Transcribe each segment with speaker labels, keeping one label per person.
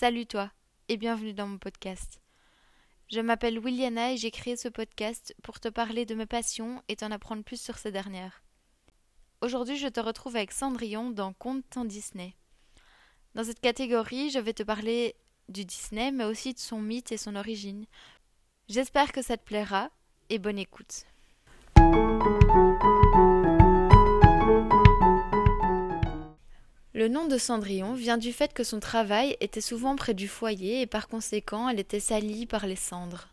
Speaker 1: Salut toi et bienvenue dans mon podcast. Je m'appelle Williana et j'ai créé ce podcast pour te parler de mes passions et t'en apprendre plus sur ces dernières. Aujourd'hui, je te retrouve avec Cendrillon dans Conte en Disney. Dans cette catégorie, je vais te parler du Disney, mais aussi de son mythe et son origine. J'espère que ça te plaira et bonne écoute. Le nom de Cendrillon vient du fait que son travail était souvent près du foyer et par conséquent elle était salie par les cendres.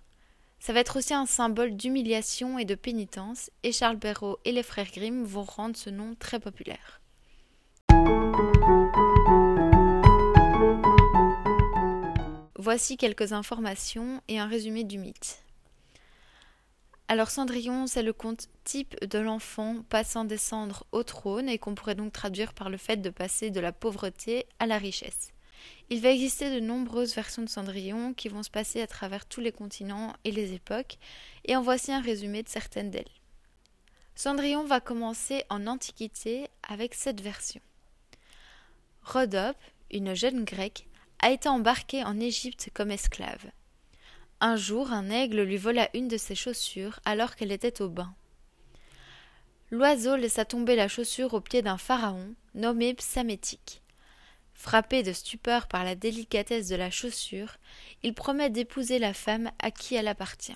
Speaker 1: Ça va être aussi un symbole d'humiliation et de pénitence, et Charles Perrault et les frères Grimm vont rendre ce nom très populaire. Voici quelques informations et un résumé du mythe. Alors Cendrillon, c'est le conte type de l'enfant passant des cendres au trône et qu'on pourrait donc traduire par le fait de passer de la pauvreté à la richesse. Il va exister de nombreuses versions de Cendrillon qui vont se passer à travers tous les continents et les époques, et en voici un résumé de certaines d'elles. Cendrillon va commencer en Antiquité avec cette version. Rhodope, une jeune grecque, a été embarquée en Égypte comme esclave. Un jour, un aigle lui vola une de ses chaussures alors qu'elle était au bain. L'oiseau laissa tomber la chaussure aux pieds d'un pharaon nommé Psamétique. Frappé de stupeur par la délicatesse de la chaussure, il promet d'épouser la femme à qui elle appartient.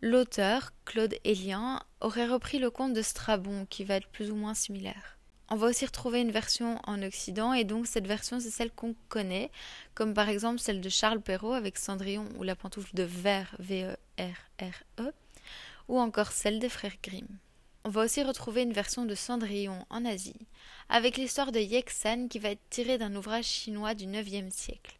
Speaker 1: L'auteur, Claude Hélien, aurait repris le conte de Strabon qui va être plus ou moins similaire. On va aussi retrouver une version en Occident et donc cette version c'est celle qu'on connaît, comme par exemple celle de Charles Perrault avec Cendrillon ou la pantoufle de verre V-E-R-R-E, -E, ou encore celle des frères Grimm. On va aussi retrouver une version de Cendrillon en Asie, avec l'histoire de Yeksan qui va être tirée d'un ouvrage chinois du IXe siècle.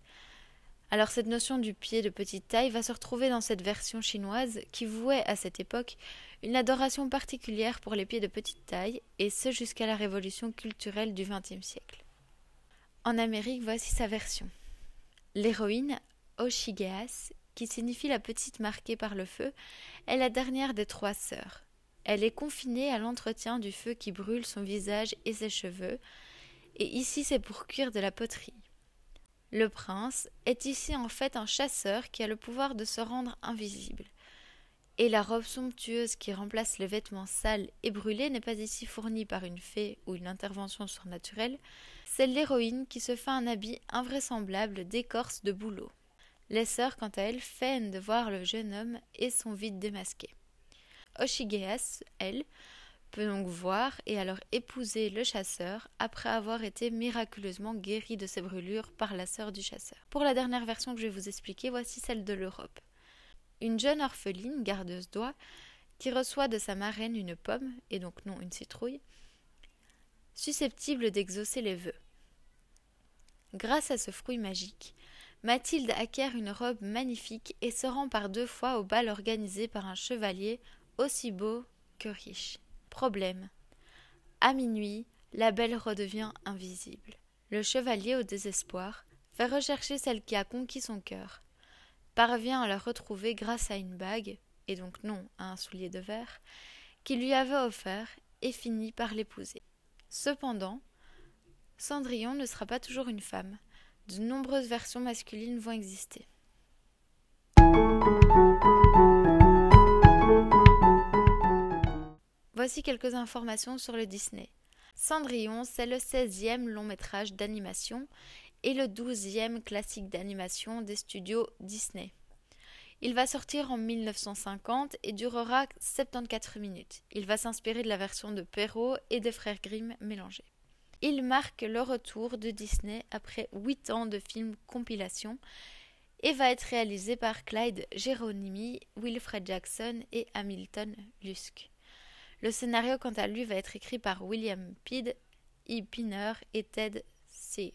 Speaker 1: Alors cette notion du pied de petite taille va se retrouver dans cette version chinoise qui vouait à cette époque une adoration particulière pour les pieds de petite taille, et ce jusqu'à la révolution culturelle du XXe siècle. En Amérique, voici sa version. L'héroïne, Oshigeas, qui signifie la petite marquée par le feu, est la dernière des trois sœurs. Elle est confinée à l'entretien du feu qui brûle son visage et ses cheveux, et ici c'est pour cuire de la poterie. Le prince est ici en fait un chasseur qui a le pouvoir de se rendre invisible. Et la robe somptueuse qui remplace les vêtements sales et brûlés n'est pas ici fournie par une fée ou une intervention surnaturelle, c'est l'héroïne qui se fait un habit invraisemblable d'écorce de bouleau. Les sœurs, quant à elles, feignent de voir le jeune homme et sont vite démasquées. Oshigeas, elle, peut donc voir et alors épouser le chasseur après avoir été miraculeusement guérie de ses brûlures par la sœur du chasseur. Pour la dernière version que je vais vous expliquer, voici celle de l'Europe une jeune orpheline, gardeuse d'oie, qui reçoit de sa marraine une pomme, et donc non une citrouille, susceptible d'exaucer les vœux. Grâce à ce fruit magique, Mathilde acquiert une robe magnifique et se rend par deux fois au bal organisé par un chevalier aussi beau que riche. Problème. À minuit, la belle redevient invisible. Le chevalier, au désespoir, fait rechercher celle qui a conquis son cœur, parvient à la retrouver grâce à une bague, et donc non à un soulier de verre, qu'il lui avait offert et finit par l'épouser. Cependant, Cendrillon ne sera pas toujours une femme. De nombreuses versions masculines vont exister. Voici quelques informations sur le Disney. Cendrillon, c'est le 16e long métrage d'animation et le douzième classique d'animation des studios Disney. Il va sortir en 1950 et durera 74 minutes. Il va s'inspirer de la version de Perrault et des frères Grimm mélangés. Il marque le retour de Disney après 8 ans de films compilation et va être réalisé par Clyde Geronimi, Wilfred Jackson et Hamilton Lusk. Le scénario, quant à lui, va être écrit par William Pidd, E. Pinner et Ted Sear.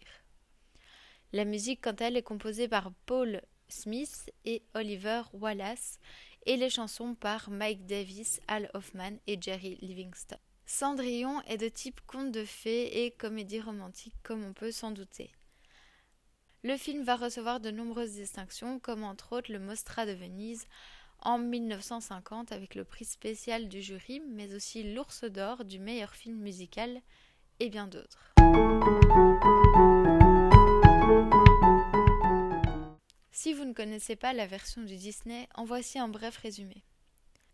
Speaker 1: La musique, quant à elle, est composée par Paul Smith et Oliver Wallace, et les chansons par Mike Davis, Al Hoffman et Jerry Livingston. Cendrillon est de type conte de fées et comédie romantique, comme on peut s'en douter. Le film va recevoir de nombreuses distinctions, comme entre autres le Mostra de Venise en 1950 avec le prix spécial du jury, mais aussi l'Ours d'or du meilleur film musical et bien d'autres. Si vous ne connaissez pas la version du Disney, en voici un bref résumé.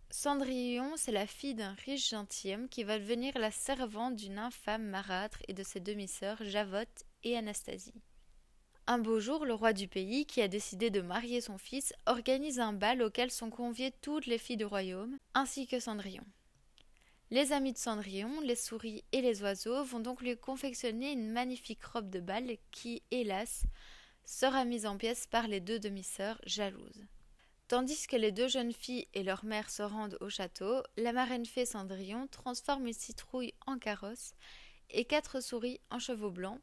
Speaker 1: Cendrillon, c'est la fille d'un riche gentilhomme qui va devenir la servante d'une infâme marâtre et de ses demi-sœurs Javotte et Anastasie. Un beau jour, le roi du pays, qui a décidé de marier son fils, organise un bal auquel sont conviées toutes les filles du royaume, ainsi que Cendrillon. Les amis de Cendrillon, les souris et les oiseaux vont donc lui confectionner une magnifique robe de bal qui, hélas, sera mise en pièces par les deux demi-sœurs jalouses. Tandis que les deux jeunes filles et leur mère se rendent au château, la marraine fée Cendrillon transforme une citrouille en carrosse et quatre souris en chevaux blancs.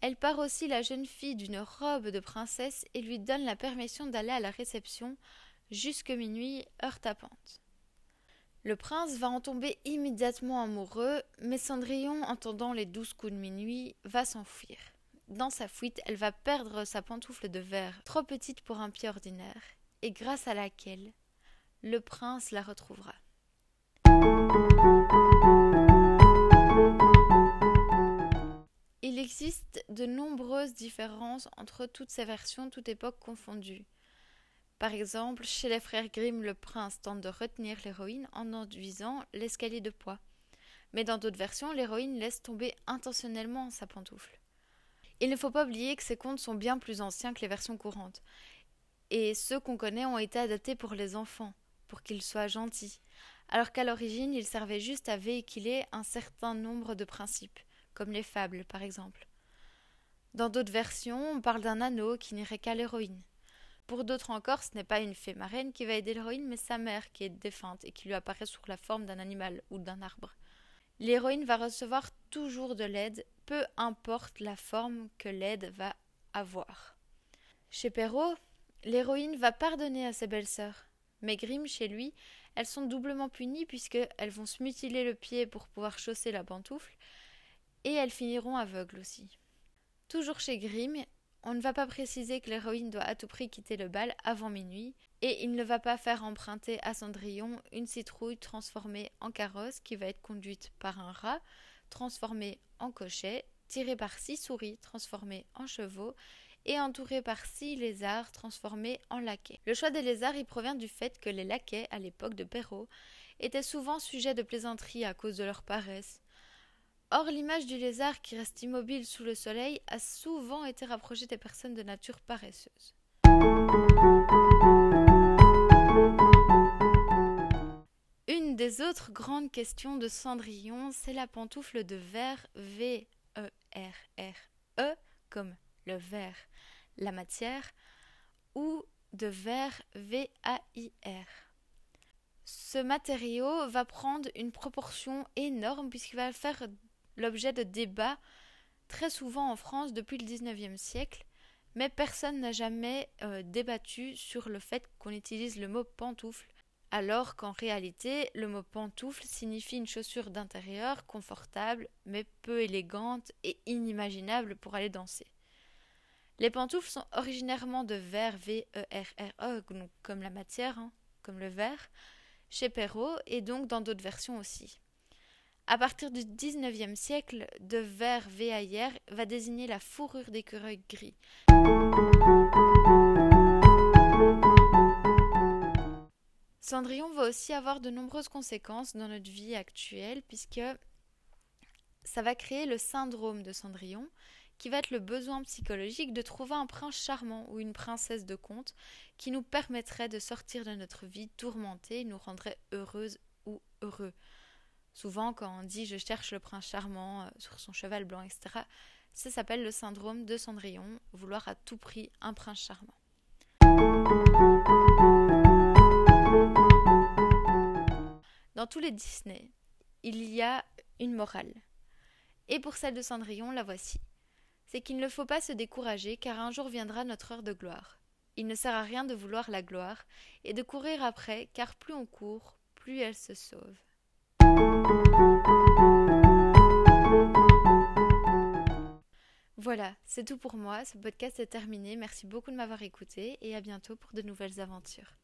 Speaker 1: Elle part aussi la jeune fille d'une robe de princesse et lui donne la permission d'aller à la réception jusque minuit, heure tapante. Le prince va en tomber immédiatement amoureux, mais Cendrillon, entendant les douze coups de minuit, va s'enfuir. Dans sa fuite, elle va perdre sa pantoufle de verre, trop petite pour un pied ordinaire, et grâce à laquelle le prince la retrouvera. Existe de nombreuses différences entre toutes ces versions, toutes époques confondues. Par exemple, chez les frères Grimm, le prince tente de retenir l'héroïne en enduisant l'escalier de poids. Mais dans d'autres versions, l'héroïne laisse tomber intentionnellement sa pantoufle. Il ne faut pas oublier que ces contes sont bien plus anciens que les versions courantes. Et ceux qu'on connaît ont été adaptés pour les enfants, pour qu'ils soient gentils, alors qu'à l'origine ils servaient juste à véhiculer un certain nombre de principes, comme les fables par exemple. Dans d'autres versions, on parle d'un anneau qui n'irait qu'à l'héroïne. Pour d'autres encore, ce n'est pas une fée marraine qui va aider l'héroïne, mais sa mère qui est défunte et qui lui apparaît sous la forme d'un animal ou d'un arbre. L'héroïne va recevoir toujours de l'aide, peu importe la forme que l'aide va avoir. Chez Perrault, l'héroïne va pardonner à ses belles-sœurs. Mais Grimm, chez lui, elles sont doublement punies puisqu'elles vont se mutiler le pied pour pouvoir chausser la pantoufle, et elles finiront aveugles aussi. Toujours chez Grimm, on ne va pas préciser que l'héroïne doit à tout prix quitter le bal avant minuit, et il ne va pas faire emprunter à Cendrillon une citrouille transformée en carrosse qui va être conduite par un rat, transformé en cocher, tiré par six souris transformées en chevaux, et entouré par six lézards transformés en laquais. Le choix des lézards y provient du fait que les laquais, à l'époque de Perrault, étaient souvent sujets de plaisanterie à cause de leur paresse, Or, l'image du lézard qui reste immobile sous le soleil a souvent été rapprochée des personnes de nature paresseuse. Une des autres grandes questions de Cendrillon, c'est la pantoufle de verre V-E-R-R-E, comme le verre, la matière, ou de verre V-A-I-R. Ce matériau va prendre une proportion énorme puisqu'il va faire l'objet de débats très souvent en France depuis le XIXe siècle, mais personne n'a jamais euh, débattu sur le fait qu'on utilise le mot pantoufle, alors qu'en réalité, le mot pantoufle signifie une chaussure d'intérieur confortable, mais peu élégante et inimaginable pour aller danser. Les pantoufles sont originairement de verre V-E-R-R-E, comme la matière, hein, comme le verre, chez Perrault et donc dans d'autres versions aussi. À partir du XIXe siècle, de verre VAIR va désigner la fourrure d'écureuil gris. Cendrillon va aussi avoir de nombreuses conséquences dans notre vie actuelle puisque ça va créer le syndrome de Cendrillon qui va être le besoin psychologique de trouver un prince charmant ou une princesse de conte qui nous permettrait de sortir de notre vie tourmentée et nous rendrait heureuse ou heureux. Souvent, quand on dit je cherche le prince charmant euh, sur son cheval blanc, etc., ça s'appelle le syndrome de Cendrillon, vouloir à tout prix un prince charmant. Dans tous les Disney, il y a une morale. Et pour celle de Cendrillon, la voici. C'est qu'il ne faut pas se décourager car un jour viendra notre heure de gloire. Il ne sert à rien de vouloir la gloire et de courir après car plus on court, plus elle se sauve. Voilà, c'est tout pour moi. Ce podcast est terminé. Merci beaucoup de m'avoir écouté et à bientôt pour de nouvelles aventures.